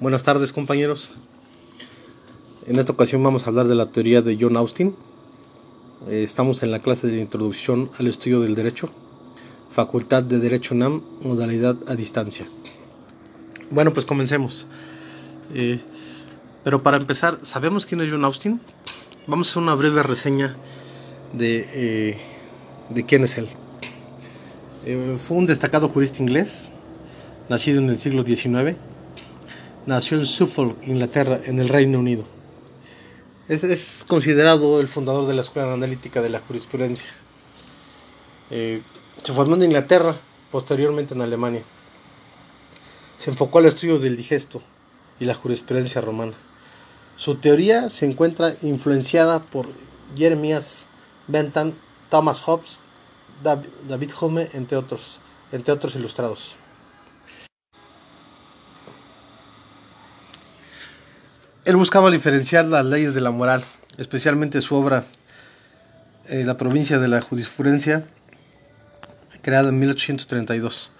Buenas tardes compañeros. En esta ocasión vamos a hablar de la teoría de John Austin. Eh, estamos en la clase de introducción al estudio del derecho. Facultad de Derecho NAM, modalidad a distancia. Bueno, pues comencemos. Eh, pero para empezar, ¿sabemos quién es John Austin? Vamos a hacer una breve reseña de, eh, de quién es él. fue un destacado jurista inglés, nacido en el siglo XIX nació en Suffolk, Inglaterra, en el Reino Unido. Es, considerado el fundador de la Escuela Analítica de la Jurisprudencia. Eh, se formó en Inglaterra, posteriormente en Alemania. Se enfocó al estudio del digesto y la jurisprudencia romana. Su teoría se encuentra influenciada por Jeremias Bentham, Thomas Hobbes, David Hume, entre otros, entre otros ilustrados. Él buscaba diferenciar las leyes de la moral, especialmente su obra eh, La provincia de la jurisprudencia, creada en 1832.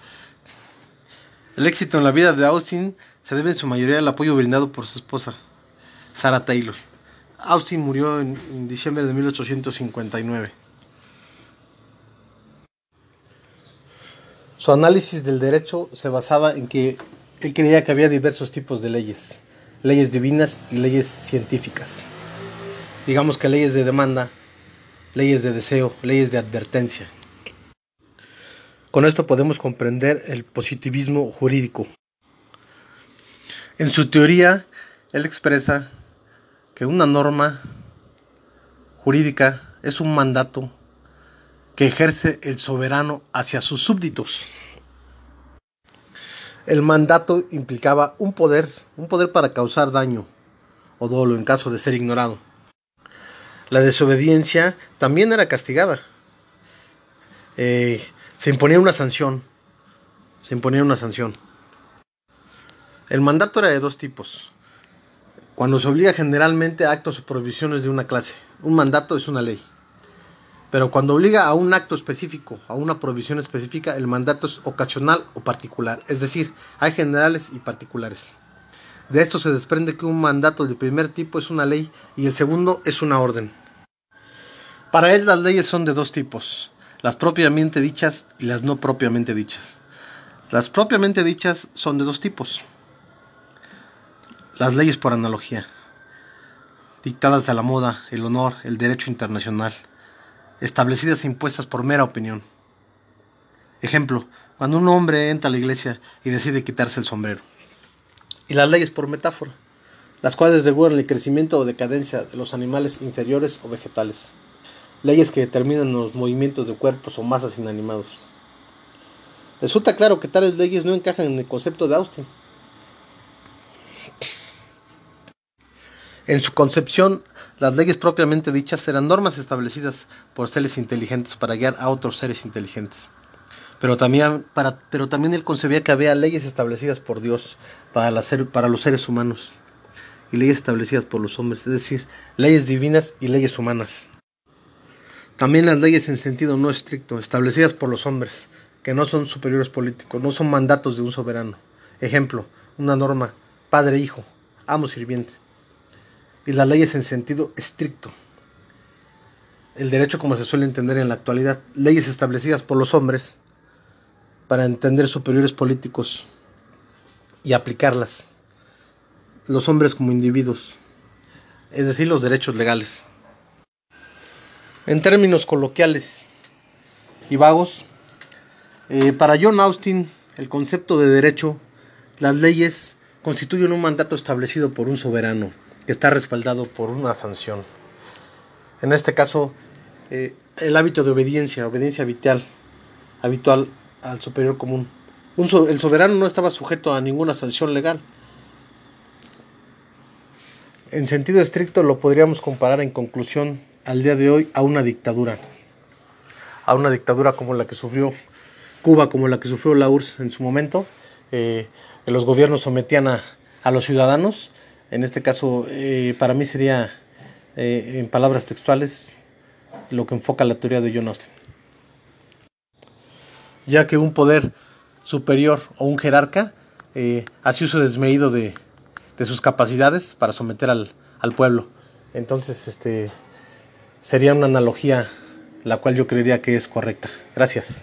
El éxito en la vida de Austin se debe en su mayoría al apoyo brindado por su esposa, Sarah Taylor. Austin murió en, en diciembre de 1859. Su análisis del derecho se basaba en que él creía que había diversos tipos de leyes leyes divinas y leyes científicas. Digamos que leyes de demanda, leyes de deseo, leyes de advertencia. Con esto podemos comprender el positivismo jurídico. En su teoría, él expresa que una norma jurídica es un mandato que ejerce el soberano hacia sus súbditos. El mandato implicaba un poder, un poder para causar daño o dolo en caso de ser ignorado. La desobediencia también era castigada. Eh, se imponía una sanción. Se imponía una sanción. El mandato era de dos tipos. Cuando se obliga generalmente a actos o prohibiciones de una clase. Un mandato es una ley. Pero cuando obliga a un acto específico, a una provisión específica, el mandato es ocasional o particular, es decir, hay generales y particulares. De esto se desprende que un mandato de primer tipo es una ley y el segundo es una orden. Para él las leyes son de dos tipos, las propiamente dichas y las no propiamente dichas. Las propiamente dichas son de dos tipos. Las leyes por analogía, dictadas a la moda, el honor, el derecho internacional establecidas e impuestas por mera opinión. Ejemplo, cuando un hombre entra a la iglesia y decide quitarse el sombrero. Y las leyes por metáfora, las cuales regulan el crecimiento o decadencia de los animales inferiores o vegetales. Leyes que determinan los movimientos de cuerpos o masas inanimados. Resulta claro que tales leyes no encajan en el concepto de Austin. En su concepción, las leyes propiamente dichas eran normas establecidas por seres inteligentes para guiar a otros seres inteligentes. Pero también, él concebía que había leyes establecidas por Dios para, para los seres humanos y leyes establecidas por los hombres, es decir, leyes divinas y leyes humanas. También las leyes en sentido no estricto, establecidas por los hombres, que no son superiores políticos, no son mandatos de un soberano. Ejemplo, una norma, padre-hijo, amo-sirviente y las leyes en sentido estricto. El derecho como se suele entender en la actualidad, leyes establecidas por los hombres para entender superiores políticos y aplicarlas. Los hombres como individuos, es decir, los derechos legales. En términos coloquiales y vagos, eh, para John Austin, el concepto de derecho, las leyes constituyen un mandato establecido por un soberano que está respaldado por una sanción. En este caso, eh, el hábito de obediencia, obediencia vital, habitual al superior común. el soberano no estaba sujeto a ninguna sanción legal. En sentido estricto lo podríamos comparar en conclusión al día de hoy a una dictadura. A una dictadura como la que sufrió Cuba, como la que sufrió la URSS en su momento. Eh, los gobiernos sometían a, a los ciudadanos en este caso, eh, para mí sería, eh, en palabras textuales, lo que enfoca la teoría de John Austin. Ya que un poder superior o un jerarca eh, hace uso desmedido de, de sus capacidades para someter al, al pueblo. Entonces, este sería una analogía la cual yo creería que es correcta. Gracias.